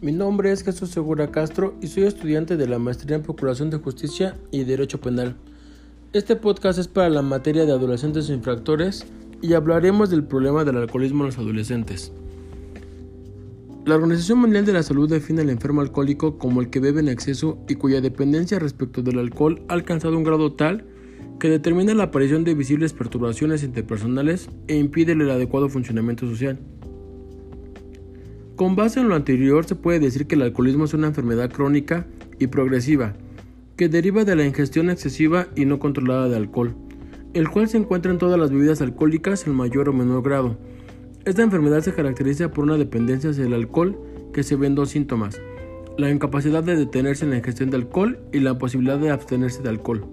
Mi nombre es Jesús Segura Castro y soy estudiante de la Maestría en Procuración de Justicia y Derecho Penal. Este podcast es para la materia de adolescentes infractores y hablaremos del problema del alcoholismo en los adolescentes. La Organización Mundial de la Salud define al enfermo alcohólico como el que bebe en exceso y cuya dependencia respecto del alcohol ha alcanzado un grado tal que determina la aparición de visibles perturbaciones interpersonales e impide el adecuado funcionamiento social. Con base en lo anterior se puede decir que el alcoholismo es una enfermedad crónica y progresiva, que deriva de la ingestión excesiva y no controlada de alcohol, el cual se encuentra en todas las bebidas alcohólicas en mayor o menor grado. Esta enfermedad se caracteriza por una dependencia hacia el alcohol que se ven dos síntomas, la incapacidad de detenerse en la ingestión de alcohol y la posibilidad de abstenerse de alcohol.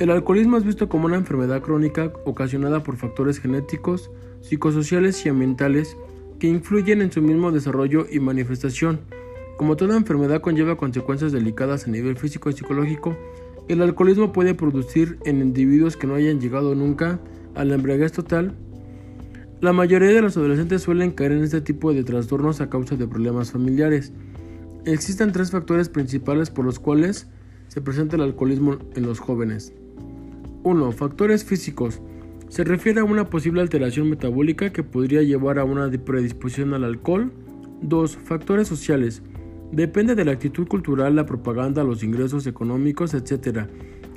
El alcoholismo es visto como una enfermedad crónica ocasionada por factores genéticos, psicosociales y ambientales que influyen en su mismo desarrollo y manifestación. Como toda enfermedad conlleva consecuencias delicadas a nivel físico y psicológico, el alcoholismo puede producir en individuos que no hayan llegado nunca a la embriaguez total. La mayoría de los adolescentes suelen caer en este tipo de trastornos a causa de problemas familiares. Existen tres factores principales por los cuales se presenta el alcoholismo en los jóvenes. 1. Factores físicos. Se refiere a una posible alteración metabólica que podría llevar a una predisposición al alcohol. 2. Factores sociales. Depende de la actitud cultural, la propaganda, los ingresos económicos, etc.,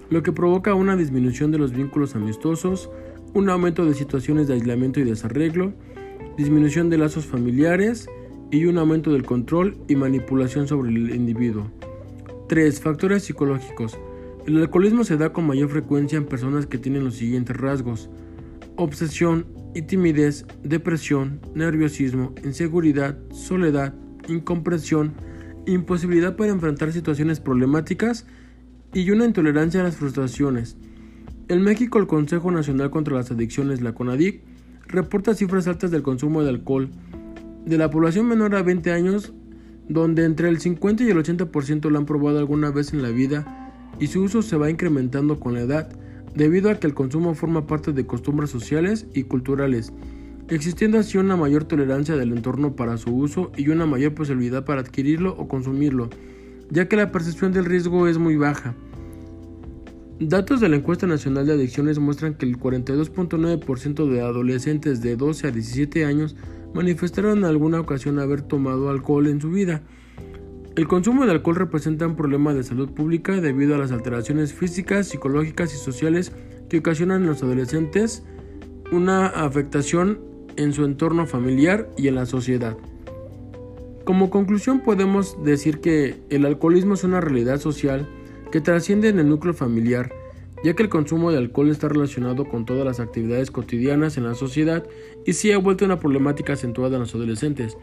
lo que provoca una disminución de los vínculos amistosos, un aumento de situaciones de aislamiento y desarreglo, disminución de lazos familiares y un aumento del control y manipulación sobre el individuo. 3. Factores psicológicos. El alcoholismo se da con mayor frecuencia en personas que tienen los siguientes rasgos. Obsesión y timidez, depresión, nerviosismo, inseguridad, soledad, incomprensión, imposibilidad para enfrentar situaciones problemáticas y una intolerancia a las frustraciones. En México, el Consejo Nacional contra las Adicciones, la CONADIC, reporta cifras altas del consumo de alcohol. De la población menor a 20 años, donde entre el 50 y el 80% lo han probado alguna vez en la vida, y su uso se va incrementando con la edad, debido a que el consumo forma parte de costumbres sociales y culturales, existiendo así una mayor tolerancia del entorno para su uso y una mayor posibilidad para adquirirlo o consumirlo, ya que la percepción del riesgo es muy baja. Datos de la encuesta nacional de adicciones muestran que el 42.9% de adolescentes de 12 a 17 años manifestaron en alguna ocasión haber tomado alcohol en su vida, el consumo de alcohol representa un problema de salud pública debido a las alteraciones físicas, psicológicas y sociales que ocasionan en los adolescentes una afectación en su entorno familiar y en la sociedad. Como conclusión podemos decir que el alcoholismo es una realidad social que trasciende en el núcleo familiar, ya que el consumo de alcohol está relacionado con todas las actividades cotidianas en la sociedad y sí ha vuelto una problemática acentuada en los adolescentes,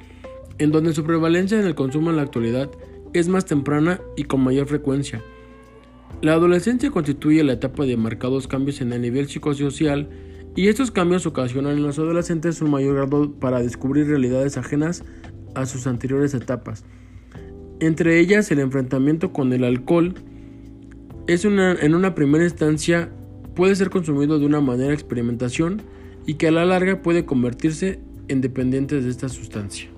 en donde su prevalencia en el consumo en la actualidad es más temprana y con mayor frecuencia. La adolescencia constituye la etapa de marcados cambios en el nivel psicosocial y estos cambios ocasionan en los adolescentes un mayor grado para descubrir realidades ajenas a sus anteriores etapas. Entre ellas el enfrentamiento con el alcohol es una, en una primera instancia puede ser consumido de una manera experimentación y que a la larga puede convertirse en dependientes de esta sustancia.